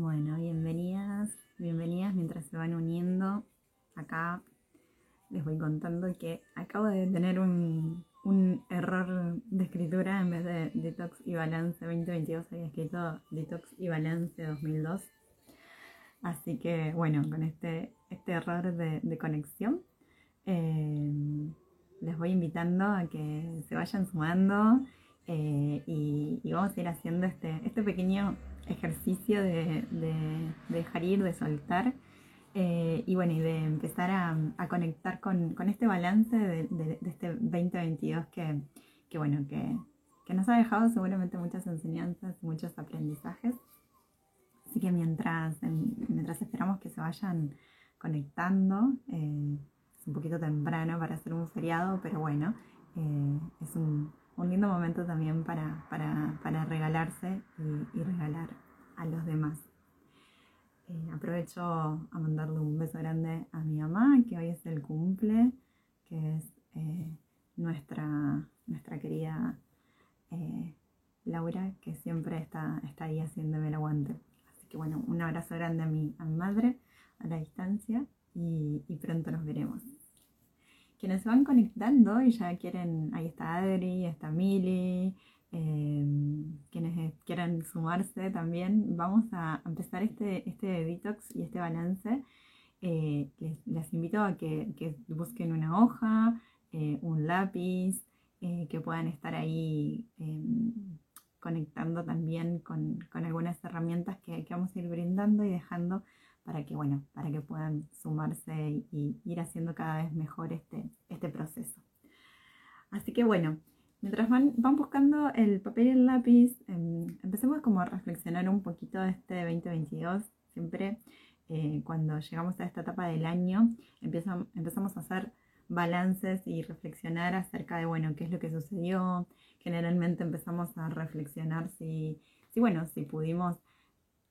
Bueno, bienvenidas, bienvenidas mientras se van uniendo. Acá les voy contando que acabo de tener un, error de escritura en vez de Detox y Balance 2022, había escrito Detox y Balance 2002. Así que bueno, con este, este error de, conexión, eh, les voy invitando a que se vayan sumando eh, y, vamos a ir haciendo este, este pequeño ejercicio de, dejar ir, de soltar eh, y bueno, y de empezar a, conectar con, este balance de, este 2022 que, bueno, que, nos ha dejado seguramente muchas enseñanzas muchos aprendizajes. Así que mientras, mientras esperamos que se vayan conectando, eh, es un poquito temprano para hacer un feriado, pero bueno, es un, un lindo momento también para, regalarse y, regalar a los demás. Eh, aprovecho a mandarle un beso grande a mi mamá, que hoy es el cumple, que es eh, nuestra, nuestra querida eh, Laura, que siempre está, está ahí haciéndome el aguante. Así que bueno, un abrazo grande a mi, a mi madre a la distancia y pronto nos veremos quienes se van conectando y ya quieren, ahí está Adri, está Mili, em, quienes quieran sumarse también, vamos a empezar este, este detox y este balance. Eh, les, invito a que, busquen una hoja, eh, un lápiz, eh, que puedan estar ahí em, conectando también con, algunas herramientas que, que vamos a ir brindando y dejando para que, bueno, para que puedan sumarse y ir haciendo cada vez mejor este, este proceso. Así que bueno, mientras van, van buscando el papel y el lápiz, em, empecemos como a reflexionar un poquito de este 2022. Siempre eh, cuando llegamos a esta etapa del año empezamos, empezamos a hacer balances y reflexionar acerca de, bueno, qué es lo que sucedió. Generalmente empezamos a reflexionar si, si bueno, si pudimos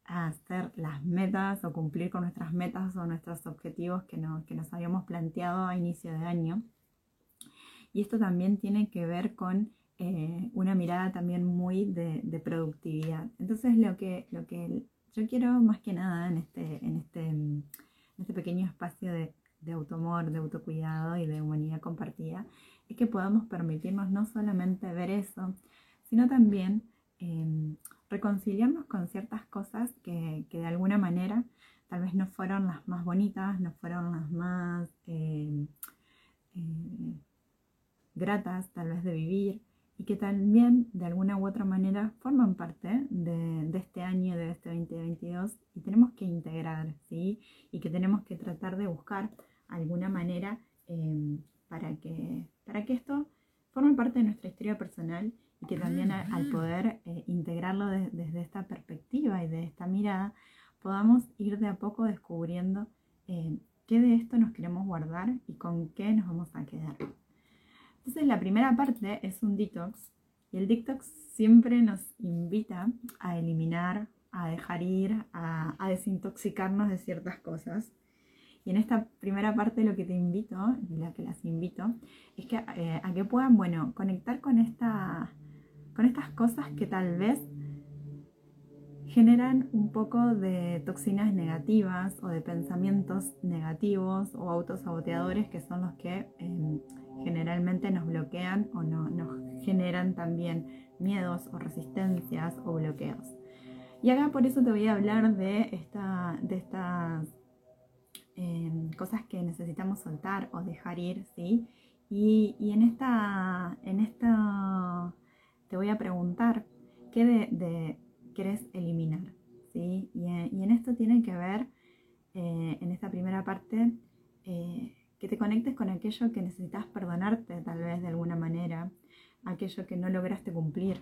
a hacer las metas o cumplir con nuestras metas o nuestros objetivos que, que nos habíamos planteado a inicio de año. Y esto también tiene que ver con eh, una mirada también muy de, productividad. Entonces lo que, lo que yo quiero más que nada en este, en este, en este pequeño espacio de, de automor, de autocuidado y de humanidad compartida, es que podamos permitirnos no solamente ver eso, sino también em, reconciliarnos con ciertas cosas que, de alguna manera tal vez no fueron las más bonitas, no fueron las más eh, eh, gratas tal vez de vivir y que también de alguna u otra manera forman parte de, este año, de este 2022 y tenemos que integrar, ¿sí? Y que tenemos que tratar de buscar alguna manera eh, para, que, para que esto forme parte de nuestra historia personal que también al poder eh, integrarlo desde esta perspectiva y de esta mirada, podamos ir de a poco descubriendo eh, qué de esto nos queremos guardar y con qué nos vamos a quedar. Entonces la primera parte es un detox y el detox siempre nos invita a eliminar, a dejar ir, a, desintoxicarnos de ciertas cosas. Y en esta primera parte lo que te invito, la que las invito, es que, eh, a que puedan, bueno, conectar con esta con estas cosas que tal vez generan un poco de toxinas negativas o de pensamientos negativos o autosaboteadores que son los que em, generalmente nos bloquean o no, nos generan también miedos o resistencias o bloqueos. Y acá por eso te voy a hablar de, esta, de estas em, cosas que necesitamos soltar o dejar ir, ¿sí? Y, y en esta, en esta te voy a preguntar qué de, quieres eliminar. ¿sí? Y, en esto tiene que ver, eh, en esta primera parte, eh, que te conectes con aquello que necesitas perdonarte tal vez de alguna manera, aquello que no lograste cumplir,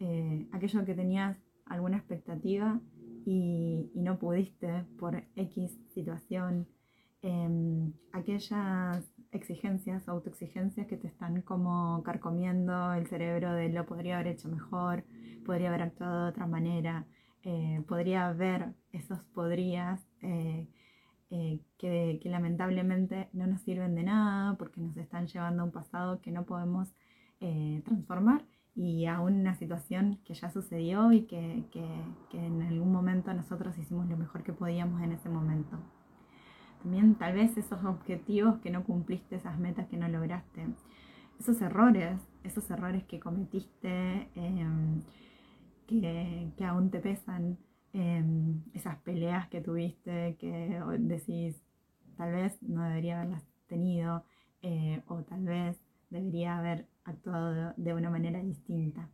eh, aquello que tenías alguna expectativa y, y, no pudiste por X situación, em, aquellas exigencias, autoexigencias que te están como carcomiendo el cerebro de lo podría haber hecho mejor, podría haber actuado de otra manera, eh, podría haber esos podrías eh, eh, que, lamentablemente no nos sirven de nada porque nos están llevando a un pasado que no podemos transformar y a una situación que ya sucedió y que, en algún momento nosotros hicimos lo mejor que podíamos en ese momento. También tal vez esos objetivos que no cumpliste, esas metas que no lograste, esos errores, esos errores que cometiste, em, que, aún te pesan, em, esas peleas que tuviste, que decís, tal vez no debería haberlas tenido, eh, o tal vez debería haber actuado de una manera distinta.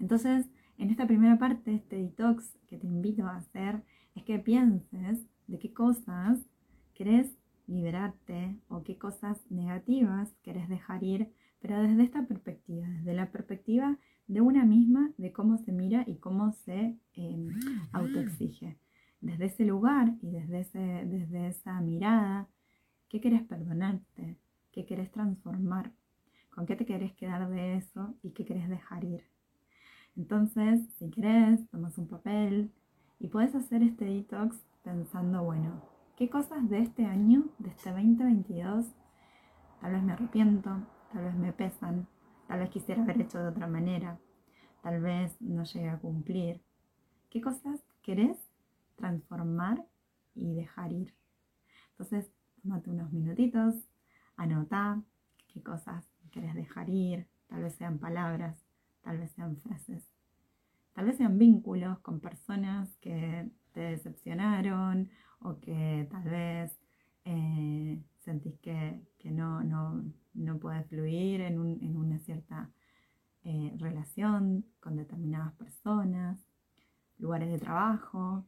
Entonces, en esta primera parte, este detox que te invito a hacer es que pienses de qué cosas querés liberarte o qué cosas negativas querés dejar ir, pero desde esta perspectiva, desde la perspectiva de una misma, de cómo se mira y cómo se eh, autoexige. Desde ese lugar y desde, ese, desde esa mirada, ¿qué querés perdonarte? ¿Qué querés transformar? con qué te querés quedar de eso y qué querés dejar ir. Entonces, si querés, tomas un papel y puedes hacer este detox pensando, bueno, ¿qué cosas de este año, de este 2022, tal vez me arrepiento, tal vez me pesan, tal vez quisiera haber hecho de otra manera, tal vez no llegue a cumplir? ¿Qué cosas querés transformar y dejar ir? Entonces, tómate unos minutitos, anota qué cosas querés dejar ir, tal vez sean palabras, tal vez sean frases, tal vez sean vínculos con personas que te decepcionaron o que tal vez eh, sentís que, no, no, no puedes fluir en, una cierta eh, relación con determinadas personas, lugares de trabajo,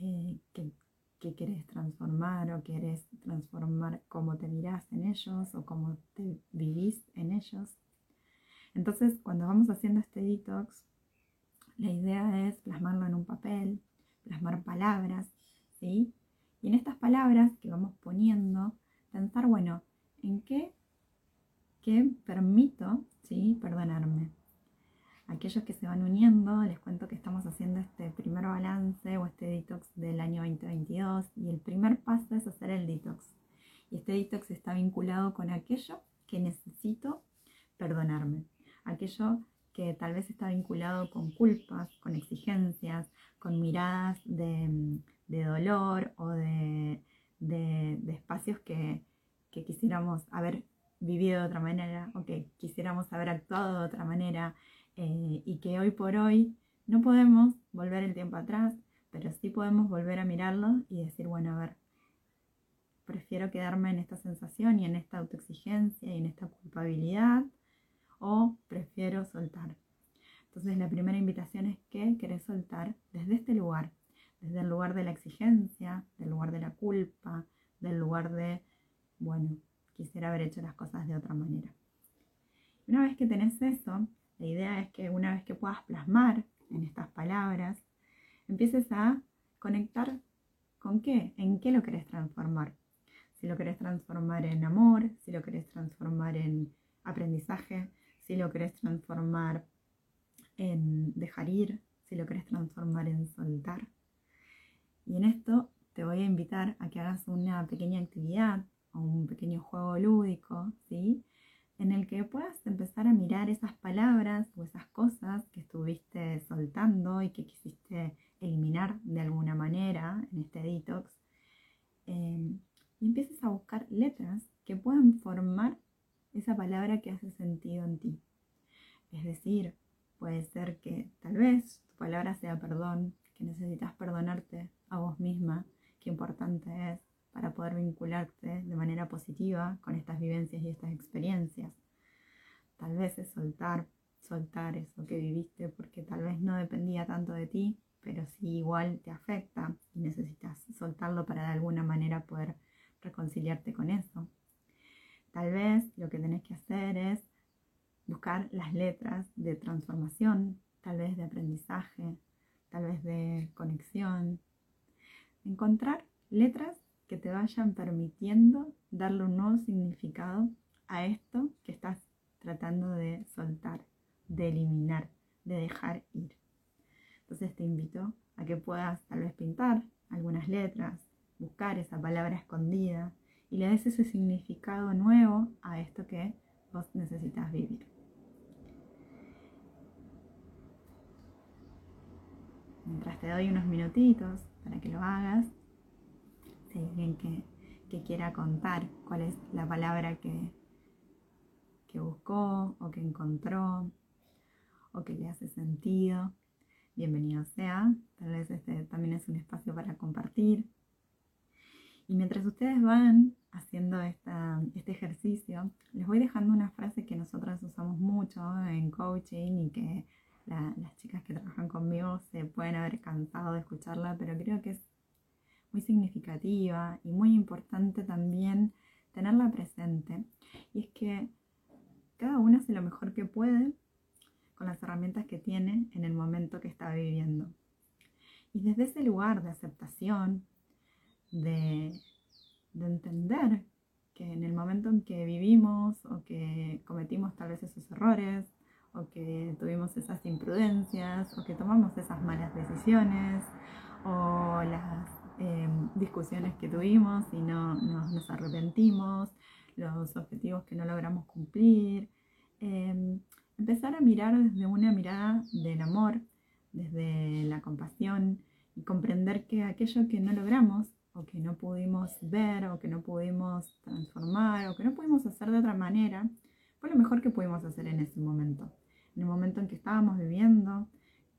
eh, que qué querés transformar o querés transformar cómo te mirás en ellos o cómo te vivís en ellos. Entonces, cuando vamos haciendo este detox, la idea es plasmarlo en un papel, plasmar palabras, ¿sí? Y en estas palabras que vamos poniendo, pensar, bueno, ¿en qué, qué permito, ¿sí? Perdonarme? aquellos que se van uniendo, les cuento que estamos haciendo este primer balance o este detox del año 2022 y el primer paso es hacer el detox. Y este detox está vinculado con aquello que necesito perdonarme, aquello que tal vez está vinculado con culpas, con exigencias, con miradas de, dolor o de, espacios que, que quisiéramos haber vivido de otra manera o que quisiéramos haber actuado de otra manera eh, y que hoy por hoy no podemos volver el tiempo atrás, pero sí podemos volver a mirarlo y decir, bueno, a ver, prefiero quedarme en esta sensación y en esta autoexigencia y en esta culpabilidad o prefiero soltar. Entonces la primera invitación es que querés soltar desde este lugar, desde el lugar de la exigencia, del lugar de la culpa, del lugar de, bueno, quisiera haber hecho las cosas de otra manera. Una vez que tenés eso, la idea es que una vez que puedas plasmar en estas palabras, empieces a conectar con qué, en qué lo querés transformar. Si lo querés transformar en amor, si lo querés transformar en aprendizaje, si lo querés transformar en dejar ir, si lo querés transformar en soltar. Y en esto te voy a invitar a que hagas una pequeña actividad o un pequeño juego lúdico, ¿sí? en el que puedas empezar a mirar esas palabras o esas cosas que estuviste soltando y que quisiste eliminar de alguna manera en este detox. Em, y empieces a buscar letras que puedan formar esa palabra que hace sentido en ti. Es decir, puede ser que tal vez tu palabra sea perdón, que necesitas perdonarte a vos misma, qué importante es para poder vincularte de manera positiva con estas vivencias y estas experiencias. Tal vez es soltar, soltar eso que viviste porque tal vez no dependía tanto de ti, pero sí igual te afecta y necesitas soltarlo para de alguna manera poder reconciliarte con eso. Tal vez lo que tenés que hacer es buscar las letras de transformación, tal vez de aprendizaje, tal vez de conexión. Encontrar letras que te vayan permitiendo darle un nuevo significado a esto que estás tratando de soltar, de eliminar, de dejar ir. Entonces te invito a que puedas tal vez pintar algunas letras, buscar esa palabra escondida y le des ese significado nuevo a esto que vos necesitas vivir. Mientras te doy unos minutitos para que lo hagas, si hay alguien que, que quiera contar cuál es la palabra que, que buscó o que encontró o que le hace sentido, bienvenido sea. Tal vez este también es un espacio para compartir. Y mientras ustedes van haciendo este ejercicio, les voy dejando una frase que nosotras usamos mucho en coaching y que las chicas que trabajan conmigo se pueden haber cansado de escucharla, pero creo que es muy significativa y muy importante también tenerla presente. Y es que cada uno hace lo mejor que puede con las herramientas que tiene en el momento que está viviendo. Y desde ese lugar de aceptación, de, de entender que en el momento en que vivimos o que cometimos tal vez esos errores o que tuvimos esas imprudencias o que tomamos esas malas decisiones o las em, discusiones que tuvimos y no, nos arrepentimos, los objetivos que no logramos cumplir. Em, empezar a mirar desde una mirada del amor, desde la compasión y comprender que aquello que no logramos o que no pudimos ver o que no pudimos transformar o que no pudimos hacer de otra manera, fue lo mejor que pudimos hacer en ese momento en el momento en que estábamos viviendo,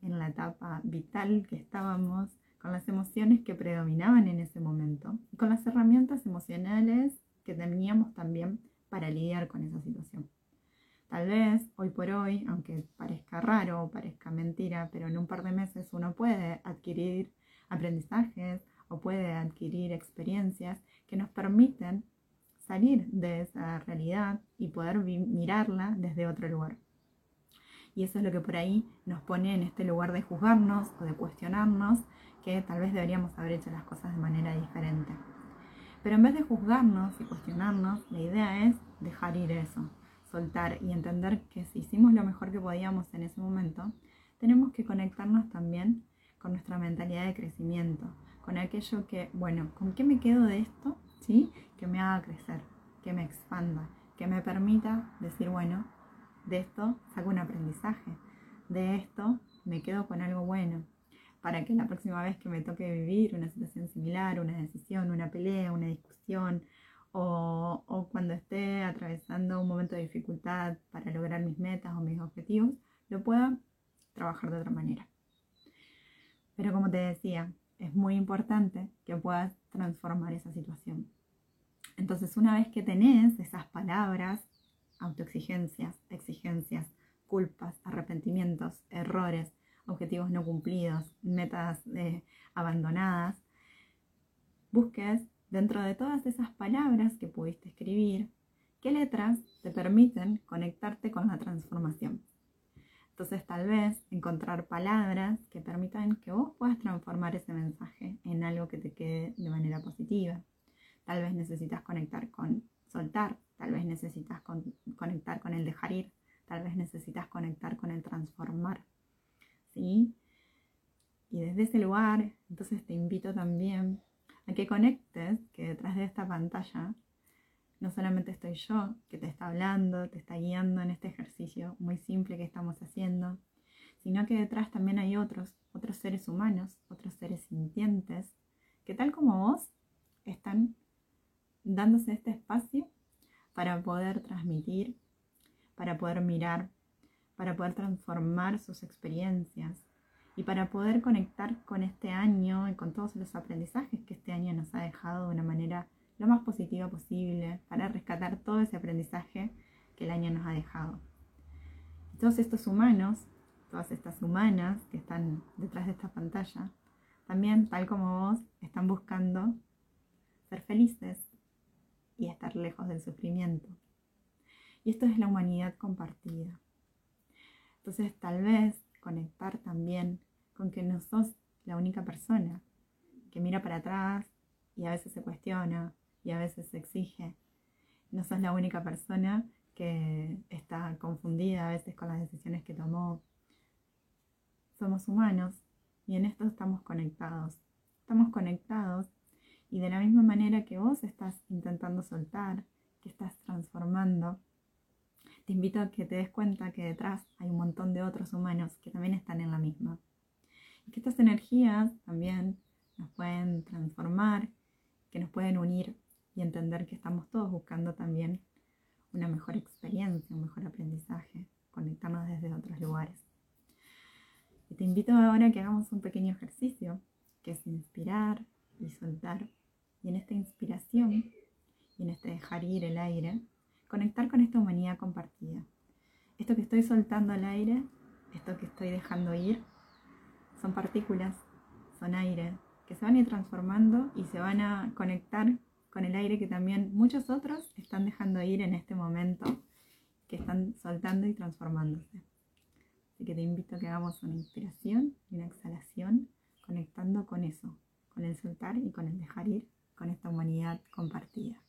en la etapa vital que estábamos, con las emociones que predominaban en ese momento y con las herramientas emocionales que teníamos también para lidiar con esa situación. Tal vez hoy por hoy, aunque parezca raro o parezca mentira, pero en un par de meses uno puede adquirir aprendizajes o puede adquirir experiencias que nos permiten salir de esa realidad y poder mirarla desde otro lugar. Y eso es lo que por ahí nos pone en este lugar de juzgarnos o de cuestionarnos que tal vez deberíamos haber hecho las cosas de manera diferente. Pero en vez de juzgarnos y cuestionarnos, la idea es dejar ir eso, soltar y entender que si hicimos lo mejor que podíamos en ese momento, tenemos que conectarnos también con nuestra mentalidad de crecimiento, con aquello que, bueno, ¿con qué me quedo de esto? ¿Sí? Que me haga crecer, que me expanda, que me permita decir, bueno, de esto saco un aprendizaje. De esto me quedo con algo bueno. Para que la próxima vez que me toque vivir una situación similar, una decisión, una pelea, una discusión, o, o cuando esté atravesando un momento de dificultad para lograr mis metas o mis objetivos, lo pueda trabajar de otra manera. Pero como te decía, es muy importante que puedas transformar esa situación. Entonces, una vez que tenés esas palabras autoexigencias, exigencias, culpas, arrepentimientos, errores, objetivos no cumplidos, metas eh, abandonadas, busques dentro de todas esas palabras que pudiste escribir, qué letras te permiten conectarte con la transformación. Entonces tal vez encontrar palabras que permitan que vos puedas transformar ese mensaje en algo que te quede de manera positiva. Tal vez necesitas conectar con soltar, tal vez necesitas conectar con el dejar ir, tal vez necesitas conectar con el transformar. ¿Sí? Y desde ese lugar, entonces te invito también a que conectes que detrás de esta pantalla no solamente estoy yo que te está hablando, te está guiando en este ejercicio muy simple que estamos haciendo, sino que detrás también hay otros, otros seres humanos, otros seres sintientes, que tal como vos están dándose este espacio para poder transmitir, para poder mirar, para poder transformar sus experiencias y para poder conectar con este año y con todos los aprendizajes que este año nos ha dejado de una manera lo más positiva posible, para rescatar todo ese aprendizaje que el año nos ha dejado. Todos estos humanos, todas estas humanas que están detrás de esta pantalla, también, tal como vos, están buscando ser felices, y estar lejos del sufrimiento. Y esto es la humanidad compartida. Entonces tal vez conectar también con que no sos la única persona que mira para atrás y a veces se cuestiona y a veces se exige. No sos la única persona que está confundida a veces con las decisiones que tomó. Somos humanos y en esto estamos conectados. Estamos conectados y de la misma manera que vos estás intentando soltar, que estás transformando, te invito a que te des cuenta que detrás hay un montón de otros humanos que también están en la misma. que estas energías también nos pueden transformar, que nos pueden unir y entender que estamos todos buscando también una mejor experiencia, un mejor aprendizaje, conectarnos desde otros lugares. Y te invito ahora a que hagamos un pequeño ejercicio, que es inspirar y soltar. Y en esta inspiración y en este dejar ir el aire, conectar con esta humanidad compartida. Esto que estoy soltando al aire, esto que estoy dejando ir, son partículas, son aire, que se van a ir transformando y se van a conectar con el aire que también muchos otros están dejando ir en este momento, que están soltando y transformándose. Así que te invito a que hagamos una inspiración y una exhalación conectando con eso, con el soltar y con el dejar ir, con esta humanidad compartida.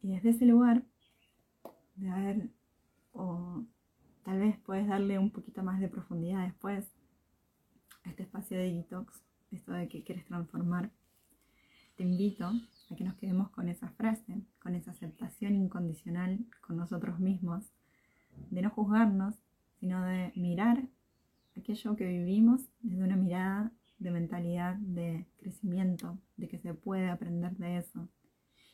Y desde ese lugar, de haber, o tal vez puedes darle un poquito más de profundidad después a este espacio de detox, esto de que quieres transformar, te invito a que nos quedemos con esa frase, con esa aceptación incondicional con nosotros mismos, de no juzgarnos, sino de mirar aquello que vivimos desde una mirada de mentalidad de crecimiento, de que se puede aprender de eso,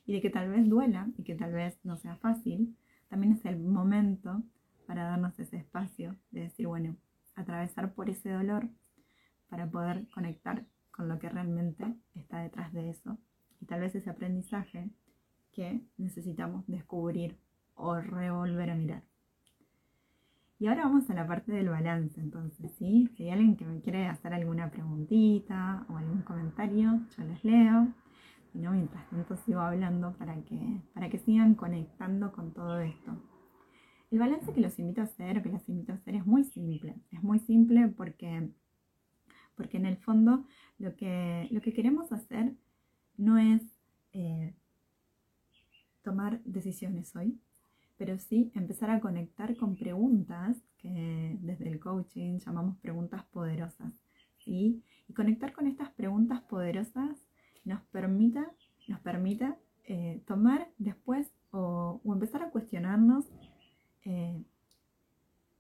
y de que tal vez duela y que tal vez no sea fácil, también es el momento para darnos ese espacio de decir, bueno, atravesar por ese dolor para poder conectar con lo que realmente está detrás de eso y tal vez ese aprendizaje que necesitamos descubrir o revolver a mirar. Y ahora vamos a la parte del balance, entonces, ¿sí? Si hay alguien que me quiere hacer alguna preguntita o algún comentario, yo les leo no, mientras tanto sigo hablando para que, para que sigan conectando con todo esto. El balance que los invito a hacer, que las invito a hacer, es muy simple. Es muy simple porque, porque en el fondo lo que, lo que queremos hacer no es eh, tomar decisiones hoy, pero sí empezar a conectar con preguntas que desde el coaching llamamos preguntas poderosas. Y conectar con estas preguntas poderosas nos permita, nos permita eh, tomar después o, empezar a cuestionarnos eh,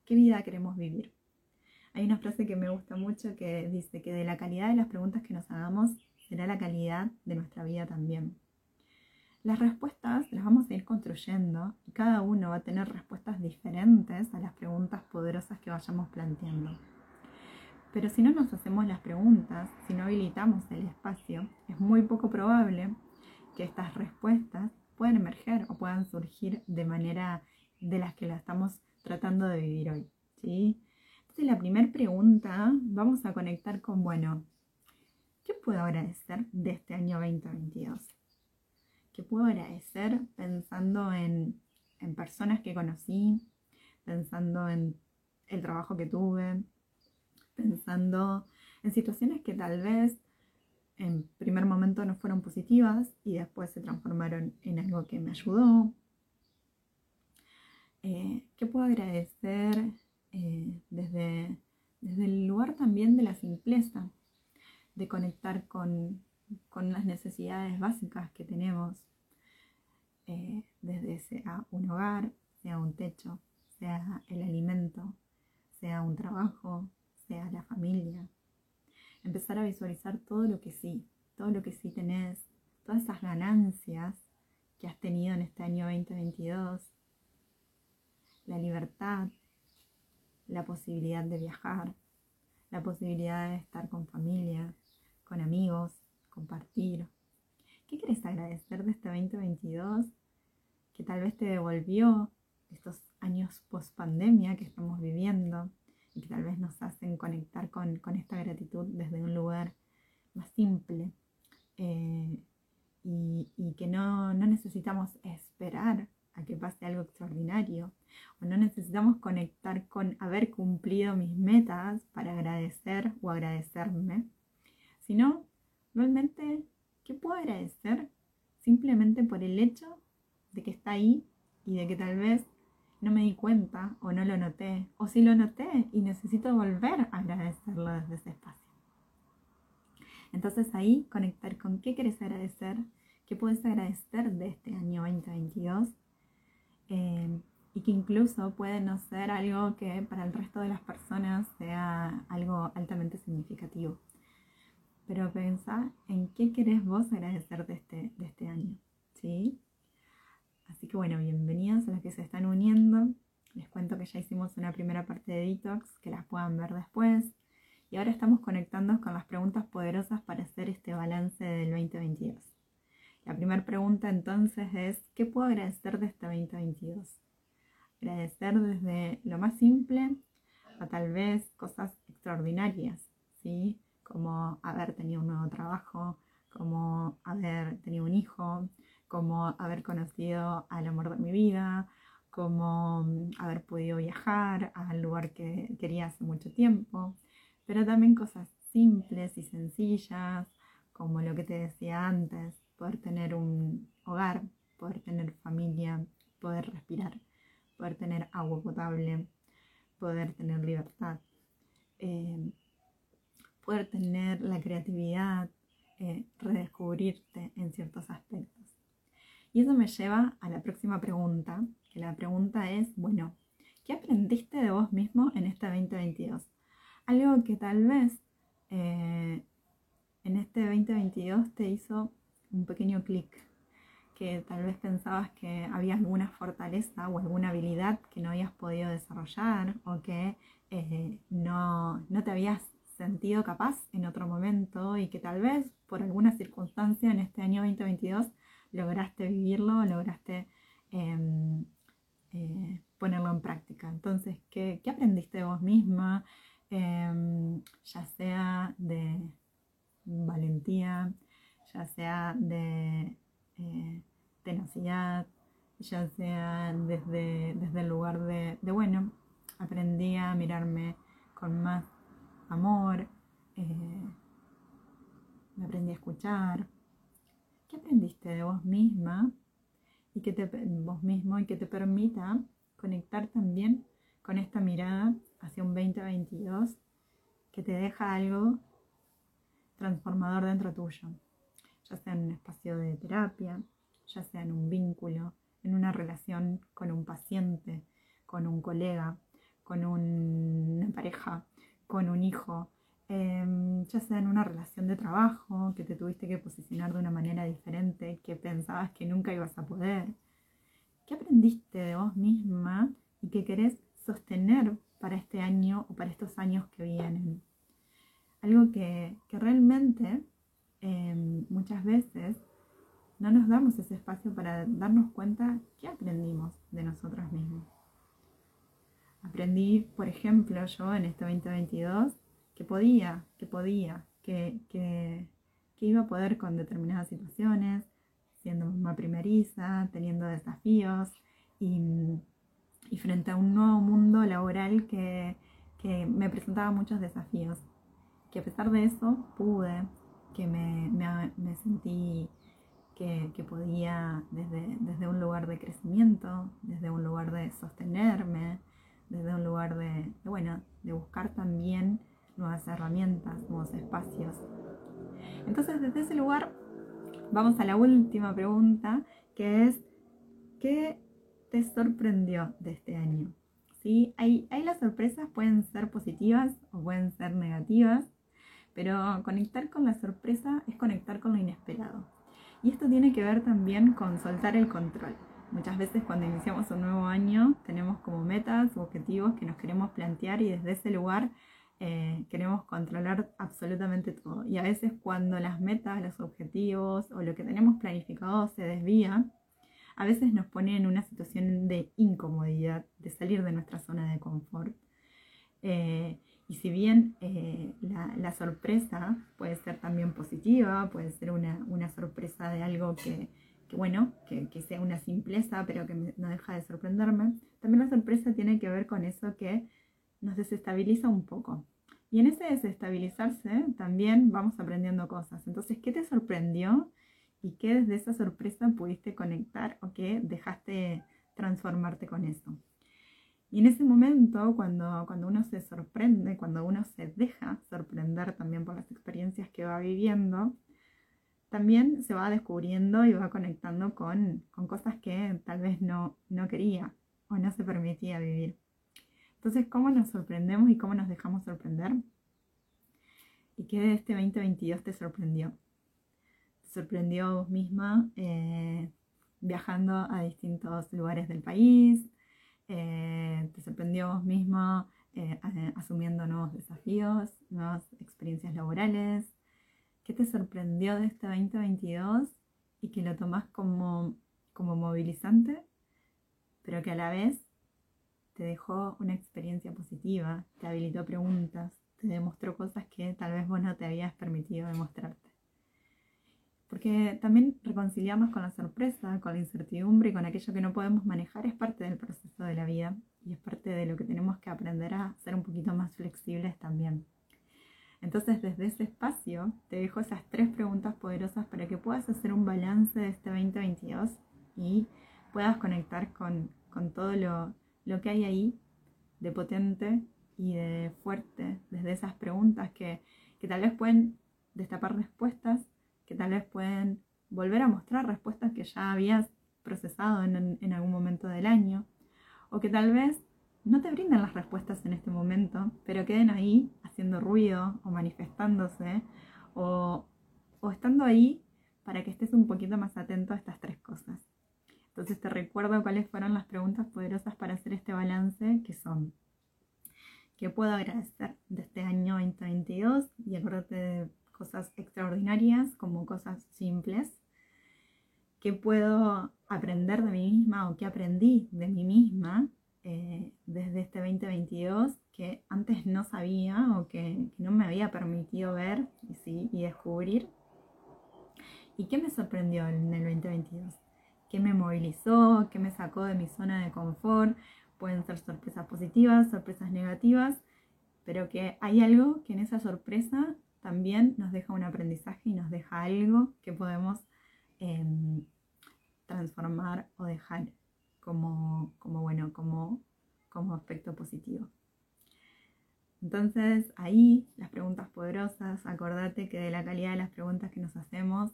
qué vida queremos vivir. Hay una frase que me gusta mucho que dice que de la calidad de las preguntas que nos hagamos será la calidad de nuestra vida también. Las respuestas las vamos a ir construyendo y cada uno va a tener respuestas diferentes a las preguntas poderosas que vayamos planteando. Pero si no nos hacemos las preguntas, si no habilitamos el espacio, es muy poco probable que estas respuestas puedan emerger o puedan surgir de manera de las que la estamos tratando de vivir hoy. ¿sí? Entonces la primera pregunta vamos a conectar con, bueno, ¿qué puedo agradecer de este año 2022? ¿Qué puedo agradecer pensando en, en personas que conocí, pensando en el trabajo que tuve, pensando en situaciones que tal vez en primer momento no fueron positivas y después se transformaron en algo que me ayudó. Eh, ¿Qué puedo agradecer eh, desde, desde el lugar también de la simpleza, de conectar con, las necesidades básicas que tenemos, eh, desde sea un hogar, sea un techo, sea el alimento, sea un trabajo, sea la familia. Empezar a visualizar todo lo que sí, todo lo que sí tenés, todas esas ganancias que has tenido en este año 2022, la libertad, la posibilidad de viajar, la posibilidad de estar con familia, con amigos, compartir. ¿Qué querés agradecer de este 2022 que tal vez te devolvió estos años post pandemia que estamos viviendo? Y que tal vez nos hacen conectar con, esta gratitud desde un lugar más simple eh, y, que no, no necesitamos esperar a que pase algo extraordinario o no necesitamos conectar con haber cumplido mis metas para agradecer o agradecerme, sino realmente, ¿qué puedo agradecer? Simplemente por el hecho de que está ahí y de que tal vez no me di cuenta o no lo noté, o si lo noté y necesito volver a agradecerlo desde ese espacio. Entonces ahí conectar con qué quieres agradecer, qué puedes agradecer de este año 2022 eh, y que incluso puede no ser algo que para el resto de las personas sea algo altamente significativo. Pero pensá en qué querés vos agradecer de este, de este año, ¿sí? Así que bueno, bienvenidos a los que se están uniendo. Les cuento que ya hicimos una primera parte de detox, que las puedan ver después. Y ahora estamos conectando con las preguntas poderosas para hacer este balance del 2022. La primera pregunta entonces es, ¿qué puedo agradecer de este 2022? Agradecer desde lo más simple a tal vez cosas extraordinarias, ¿sí? Como haber tenido un nuevo trabajo, como haber tenido un hijo, como haber conocido al amor de mi vida, como haber podido viajar al lugar que quería hace mucho tiempo, pero también cosas simples y sencillas, como lo que te decía antes, poder tener un hogar, poder tener familia, poder respirar, poder tener agua potable, poder tener libertad, eh, poder tener la creatividad, eh, redescubrirte en ciertos aspectos. Y eso me lleva a la próxima pregunta, que la pregunta es, bueno, ¿qué aprendiste de vos mismo en este 2022? Algo que tal vez eh, en este 2022 te hizo un pequeño clic, que tal vez pensabas que había alguna fortaleza o alguna habilidad que no habías podido desarrollar o que eh, no, no te habías sentido capaz en otro momento y que tal vez por alguna circunstancia en este año 2022 lograste vivirlo, lograste em, eh, ponerlo en práctica. Entonces, ¿qué, ¿qué, aprendiste de vos misma? Em, ya sea de valentía, ya sea de eh, tenacidad, ya sea desde, desde el lugar de, bueno, aprendí a mirarme con más amor, eh, me aprendí a escuchar. ¿Qué aprendiste de vos misma y que te, vos mismo y que te permita conectar también con esta mirada hacia un 2022 que te deja algo transformador dentro tuyo, ya sea en un espacio de terapia, ya sea en un vínculo, en una relación con un paciente, con un colega, con una pareja, con un hijo, em, ya sea en una relación de trabajo, que te tuviste que posicionar de una manera diferente, que pensabas que nunca ibas a poder. ¿Qué aprendiste de vos misma y que querés sostener para este año o para estos años que vienen? Algo que, realmente em, muchas veces no nos damos ese espacio para darnos cuenta qué aprendimos de nosotros mismos. Aprendí, por ejemplo, yo en este 2022, que podía, que podía, que, que, iba a poder con determinadas situaciones, siendo mamá primeriza, teniendo desafíos y, frente a un nuevo mundo laboral que, me presentaba muchos desafíos. Que a pesar de eso pude, que me, me, sentí que, que, podía desde, desde un lugar de crecimiento, desde un lugar de sostenerme, desde un lugar de, bueno, de buscar también nuevas herramientas, nuevos espacios. Entonces, desde ese lugar, vamos a la última pregunta, que es, ¿qué te sorprendió de este año? ¿Sí? Ahí, ahí las sorpresas pueden ser positivas o pueden ser negativas, pero conectar con la sorpresa es conectar con lo inesperado. Y esto tiene que ver también con soltar el control. Muchas veces cuando iniciamos un nuevo año tenemos como metas u objetivos que nos queremos plantear y desde ese lugar eh, queremos controlar absolutamente todo. Y a veces cuando las metas, los objetivos o lo que tenemos planificado se desvía, a veces nos pone en una situación de incomodidad, de salir de nuestra zona de confort. Eh, y si bien eh, la, sorpresa puede ser también positiva, puede ser una sorpresa de algo que, que bueno, que, sea una simpleza, pero que no deja de sorprenderme. También la sorpresa tiene que ver con eso que nos desestabiliza un poco. Y en ese desestabilizarse también vamos aprendiendo cosas. Entonces, ¿qué te sorprendió y qué desde esa sorpresa pudiste conectar o qué dejaste transformarte con eso? Y en ese momento, cuando, cuando uno se sorprende, cuando uno se deja sorprender también por las experiencias que va viviendo, también se va descubriendo y va conectando con, cosas que tal vez no, no quería o no se permitía vivir. Entonces, ¿cómo nos sorprendemos y cómo nos dejamos sorprender? ¿Y qué de este 2022 te sorprendió? ¿Te sorprendió vos misma eh, viajando a distintos lugares del país? Eh, ¿Te sorprendió vos misma eh, asumiendo nuevos desafíos, nuevas experiencias laborales? ¿Qué te sorprendió de este 2022 y que lo tomás como, como movilizante, pero que a la vez te dejó una experiencia positiva, te habilitó preguntas, te demostró cosas que tal vez vos no te habías permitido demostrarte? Porque también reconciliarnos con la sorpresa, con la incertidumbre y con aquello que no podemos manejar es parte del proceso de la vida y es parte de lo que tenemos que aprender a ser un poquito más flexibles también. Entonces, desde ese espacio, te dejo esas tres preguntas poderosas para que puedas hacer un balance de este 2022 y puedas conectar con, todo lo, que hay ahí de potente y de fuerte desde esas preguntas que, tal vez pueden destapar respuestas, que tal vez pueden volver a mostrar respuestas que ya habías procesado en, en algún momento del año, o que tal vez no te brindan las respuestas en este momento, pero queden ahí haciendo ruido o manifestándose o, estando ahí para que estés un poquito más atento a estas tres cosas. Entonces te recuerdo cuáles fueron las preguntas poderosas para hacer este balance, que son, ¿qué puedo agradecer de este año 2022? Y acuérdate de cosas extraordinarias como cosas simples. ¿Qué puedo aprender de mí misma o qué aprendí de mí misma eh, desde este 2022 que antes no sabía o que, no me había permitido ver y, y descubrir. ¿Y qué me sorprendió en el 2022? ¿Qué me movilizó? ¿Qué me sacó de mi zona de confort? Pueden ser sorpresas positivas, sorpresas negativas, pero que hay algo que en esa sorpresa también nos deja un aprendizaje y nos deja algo que podemos em, transformar o dejar como, bueno, como aspecto positivo. Entonces, ahí las preguntas poderosas, acordate que de la calidad de las preguntas que nos hacemos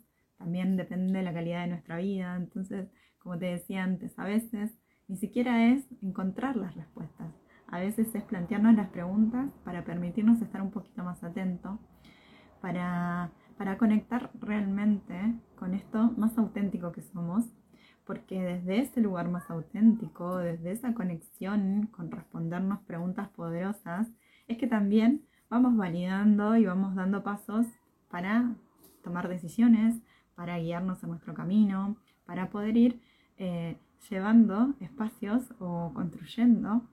también depende la calidad de nuestra vida. Entonces, como te decía antes, a veces ni siquiera es encontrar las respuestas. A veces es plantearnos las preguntas para permitirnos estar un poquito más atentos, para, para conectar realmente con esto más auténtico que somos porque desde ese lugar más auténtico, desde esa conexión con respondernos preguntas poderosas, es que también vamos validando y vamos dando pasos para tomar decisiones, para guiarnos en nuestro camino, para poder ir eh, llevando espacios o construyendo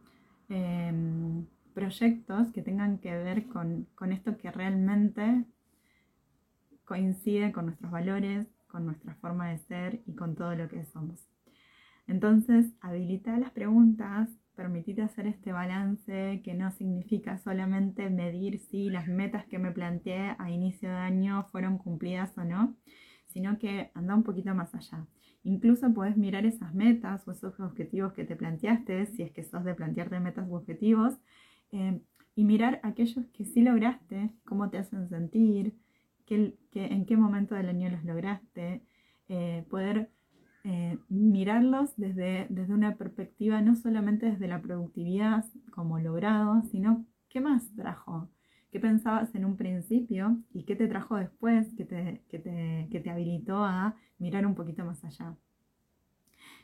em, proyectos que tengan que ver con, con esto que realmente coincide con nuestros valores, con nuestra forma de ser y con todo lo que somos. Entonces, habilita las preguntas, permitite hacer este balance que no significa solamente medir si las metas que me planteé a inicio de año fueron cumplidas o no, sino que anda un poquito más allá. Incluso puedes mirar esas metas o esos objetivos que te planteaste, si es que sos de plantearte metas u objetivos, eh, y mirar aquellos que sí lograste, cómo te hacen sentir, en qué momento del año los lograste, eh, poder eh, mirarlos desde, desde una perspectiva no solamente desde la productividad como logrado, sino qué más trajo, qué pensabas en un principio y qué te trajo después que te, que te, que te habilitó a mirar un poquito más allá.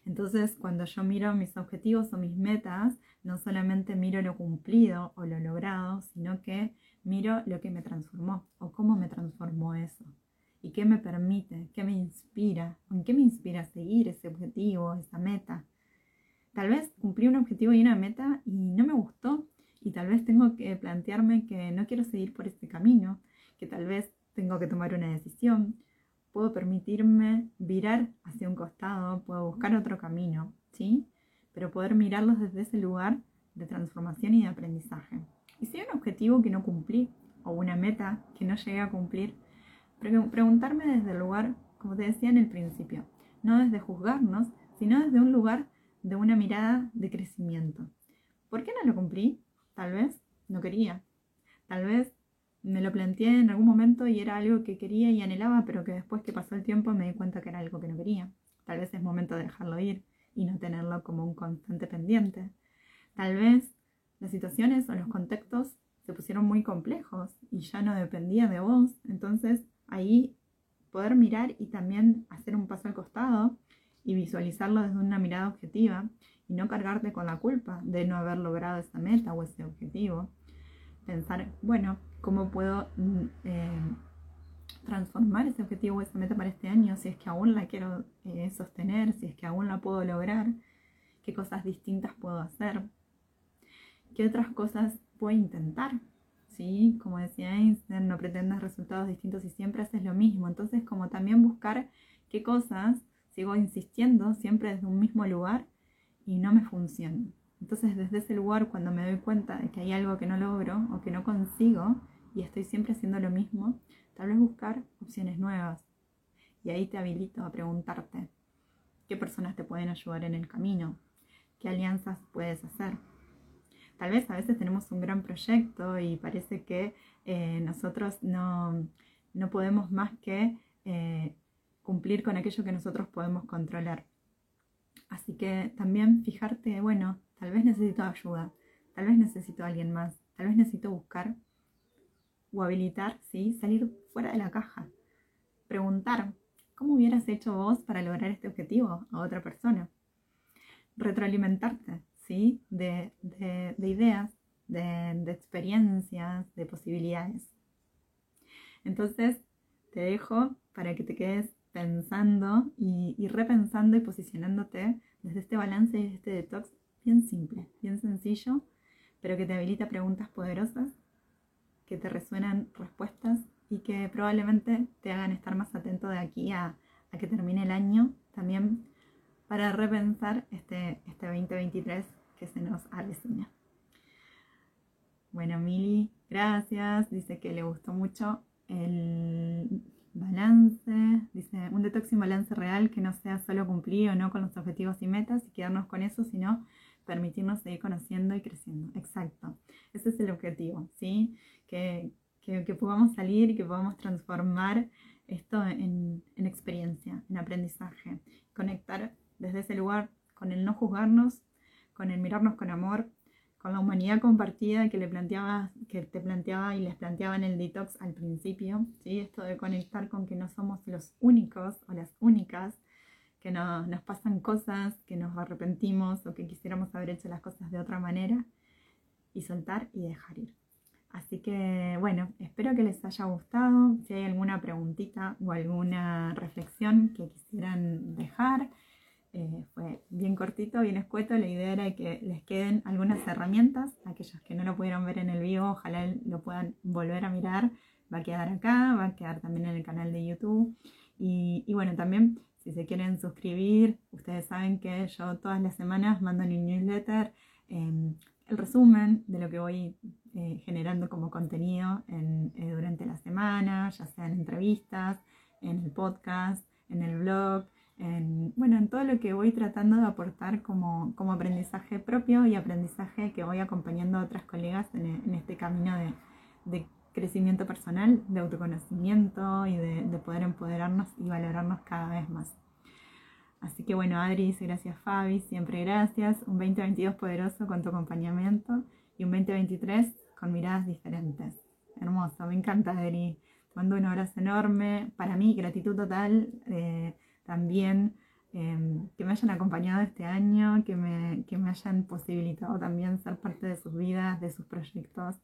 Entonces, cuando yo miro mis objetivos o mis metas, no solamente miro lo cumplido o lo logrado, sino que miro lo que me transformó o cómo me transformó eso y qué me permite, qué me inspira, en qué me inspira seguir ese objetivo, esa meta. Tal vez cumplí un objetivo y una meta y no me gustó y tal vez tengo que plantearme que no quiero seguir por este camino, que tal vez tengo que tomar una decisión. Puedo permitirme virar hacia un costado, puedo buscar otro camino, ¿sí? Pero poder mirarlos desde ese lugar de transformación y de aprendizaje. Y si hay un objetivo que no cumplí o una meta que no llegué a cumplir, preguntarme desde el lugar, como te decía en el principio, no desde juzgarnos, sino desde un lugar de una mirada de crecimiento. ¿Por qué no lo cumplí? Tal vez no quería. Tal vez me lo planteé en algún momento y era algo que quería y anhelaba, pero que después que pasó el tiempo me di cuenta que era algo que no quería. Tal vez es momento de dejarlo ir y no tenerlo como un constante pendiente. Tal vez las situaciones o los contextos se pusieron muy complejos y ya no dependía de vos. Entonces ahí poder mirar y también hacer un paso al costado y visualizarlo desde una mirada objetiva y no cargarte con la culpa de no haber logrado esa meta o ese objetivo. Pensar, bueno, ¿cómo puedo mm, eh, transformar ese objetivo o esa meta para este año si es que aún la quiero eh, sostener, si es que aún la puedo lograr? ¿Qué cosas distintas puedo hacer? ¿Qué otras cosas puedo intentar? ¿Sí? Como decía Einstein, no pretendas resultados distintos y siempre haces lo mismo. Entonces, como también buscar qué cosas sigo insistiendo siempre desde un mismo lugar y no me funciona. Entonces desde ese lugar cuando me doy cuenta de que hay algo que no logro o que no consigo y estoy siempre haciendo lo mismo, tal vez buscar opciones nuevas. Y ahí te habilito a preguntarte qué personas te pueden ayudar en el camino, qué alianzas puedes hacer. Tal vez a veces tenemos un gran proyecto y parece que eh, nosotros no, no, podemos más que eh, cumplir con aquello que nosotros podemos controlar. Así que también fijarte, bueno, tal vez necesito ayuda, tal vez necesito a alguien más, tal vez necesito buscar o habilitar, ¿sí? Salir fuera de la caja. Preguntar, ¿cómo hubieras hecho vos para lograr este objetivo a otra persona? Retroalimentarte, ¿sí? De, ideas, de, de experiencias, de posibilidades. Entonces, te dejo para que te quedes pensando y, repensando y posicionándote desde este balance y este detox bien simple, bien sencillo, pero que te habilita preguntas poderosas, que te resuenan respuestas y que probablemente te hagan estar más atento de aquí a, que termine el año también para repensar este, este 2023 que se nos avecina. Bueno, Mili, gracias. Dice que le gustó mucho el balance, dice, un detox sin balance real que no sea solo cumplir o no con los objetivos y metas y quedarnos con eso, sino permitirnos seguir conociendo y creciendo. Exacto, ese es el objetivo, ¿sí? Que, que, podamos salir y que podamos transformar esto en experiencia, en aprendizaje, conectar desde ese lugar con el no juzgarnos, con el mirarnos con amor, con la humanidad compartida que le planteaba, que te planteaba y les planteaba en el detox al principio, ¿sí? esto de conectar con que no somos los únicos o las únicas, que no, nos pasan cosas, que nos arrepentimos o que quisiéramos haber hecho las cosas de otra manera, y soltar y dejar ir. Así que bueno, espero que les haya gustado. Si hay alguna preguntita o alguna reflexión que quisieran dejar, eh, fue bien cortito, bien escueto. La idea era que les queden algunas herramientas. Aquellos que no lo pudieron ver en el vivo, ojalá lo puedan volver a mirar. Va a quedar acá, va a quedar también en el canal de YouTube. Y, bueno, también si se quieren suscribir, ustedes saben que yo todas las semanas mando en un newsletter em, el resumen de lo que voy eh, generando como contenido eh, durante la semana, ya sea en entrevistas, en el podcast, en el blog en, bueno, en todo lo que voy tratando de aportar como, aprendizaje propio y aprendizaje que voy acompañando a otras colegas en, este camino de, crecimiento personal, de autoconocimiento y de, poder empoderarnos y valorarnos cada vez más. Así que bueno, Adri gracias Fabi, siempre gracias. Un 2022 poderoso con tu acompañamiento y un 2023 con miradas diferentes. Hermoso, me encanta Adri. Te mando un abrazo enorme. Para mí, gratitud total. Eh, también em, que me hayan acompañado este año, que me, que me, hayan posibilitado también ser parte de sus vidas, de sus proyectos,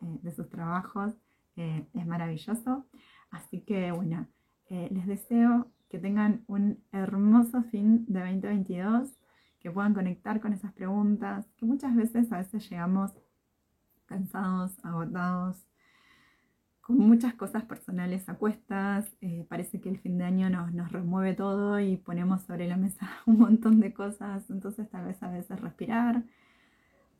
eh, de sus trabajos. Eh, es maravilloso. Así que bueno, eh, les deseo que tengan un hermoso fin de 2022, que puedan conectar con esas preguntas, que muchas veces a veces llegamos cansados, agotados, con muchas cosas personales a cuestas. Eh, parece que el fin de año nos, nos, remueve todo y ponemos sobre la mesa un montón de cosas. Entonces tal vez a veces respirar,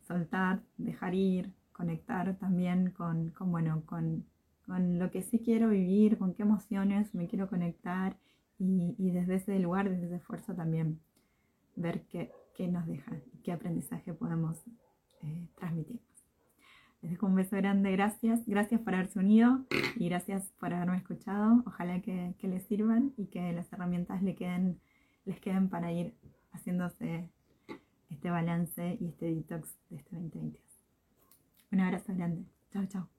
soltar, dejar ir, conectar también con, con bueno, con, con, lo que sí quiero vivir, con qué emociones me quiero conectar y, y desde ese lugar, desde ese esfuerzo también ver qué, qué nos deja, qué aprendizaje podemos eh, transmitimos. Les dejo un beso grande, gracias. Gracias por haberse unido y gracias por haberme escuchado. Ojalá que, les sirvan y que las herramientas les queden para ir haciéndose este balance y este detox de este 2022. Un abrazo grande. Chao, chao.